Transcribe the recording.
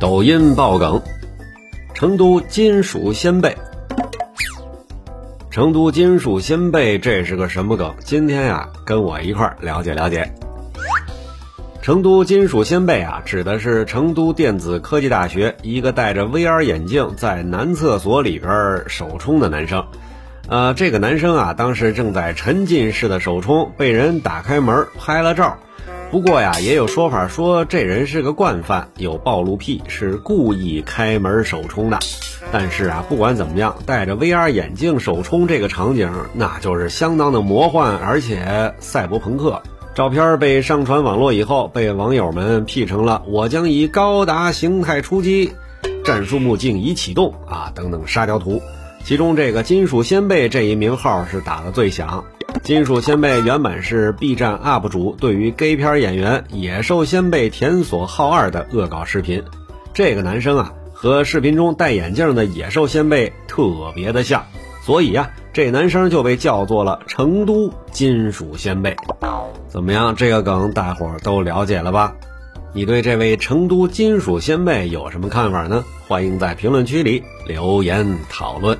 抖音爆梗：成都金属掀背。成都金属掀背，这是个什么梗？今天呀，跟我一块儿了解了解。成都金属掀背啊，指的是成都电子科技大学一个戴着 VR 眼镜在男厕所里边手冲的男生。呃，这个男生啊，当时正在沉浸式的手冲，被人打开门拍了照。不过呀，也有说法说这人是个惯犯，有暴露癖，是故意开门手冲的。但是啊，不管怎么样，戴着 VR 眼镜手冲这个场景，那就是相当的魔幻，而且赛博朋克。照片被上传网络以后，被网友们 P 成了“我将以高达形态出击，战术目镜已启动”啊等等沙雕图。其中这个“金属掀背”这一名号是打的最响。金属先辈原本是 B 站 UP 主对于 gay 片演员野兽先辈田所浩二的恶搞视频。这个男生啊，和视频中戴眼镜的野兽先辈特别的像，所以呀，这男生就被叫做了成都金属先辈。怎么样，这个梗大伙儿都了解了吧？你对这位成都金属先辈有什么看法呢？欢迎在评论区里留言讨论。